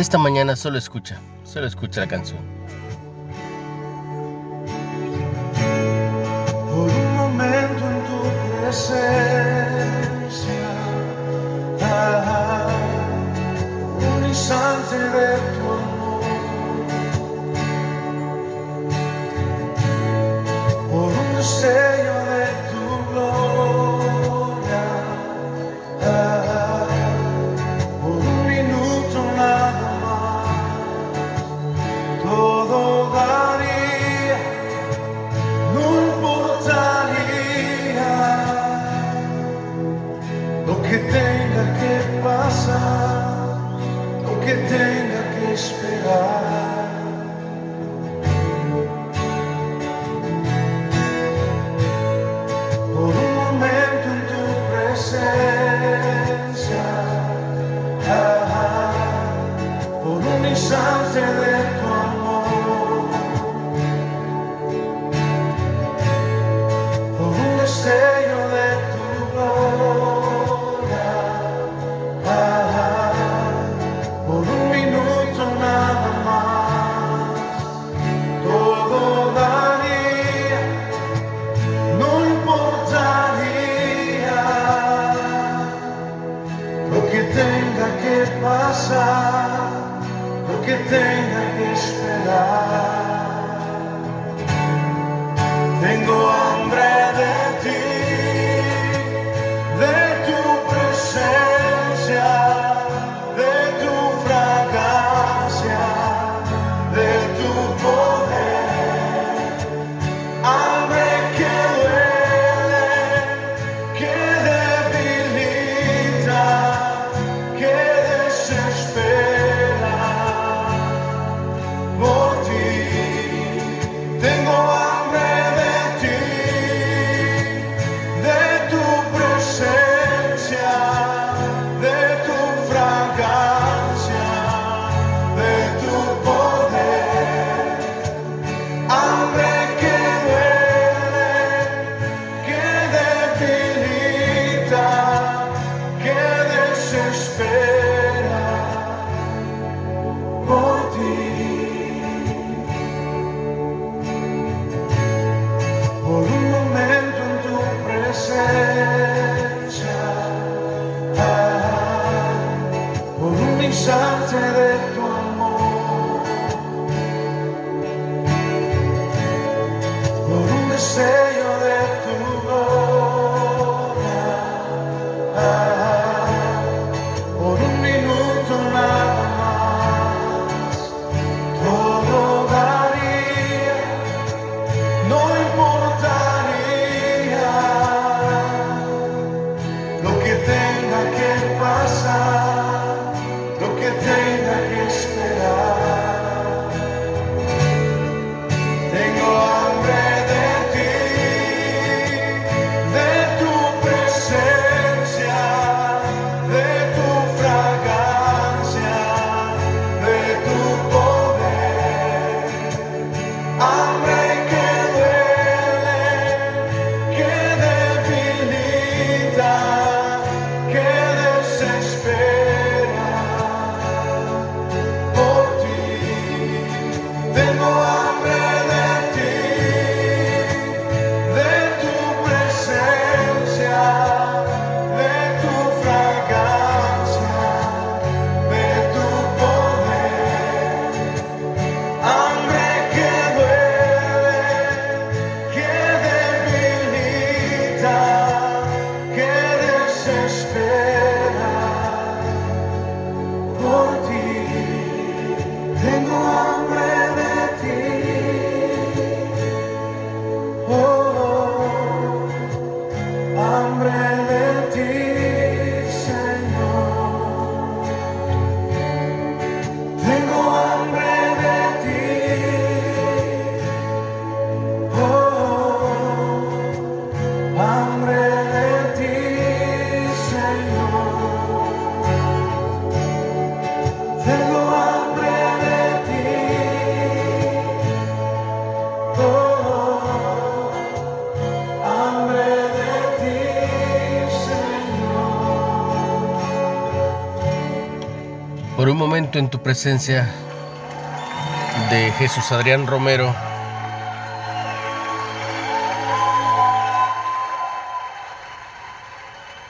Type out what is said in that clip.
Esta mañana solo escucha, solo escucha la canción. lo que tenga que pasar, lo que tenga que esperar. Por un momento en tu presencia, ah, ah por un instante de esperar. Tengo. lugar. de tu amor. Por un deseo de tu gloria. Momento en tu presencia de Jesús Adrián Romero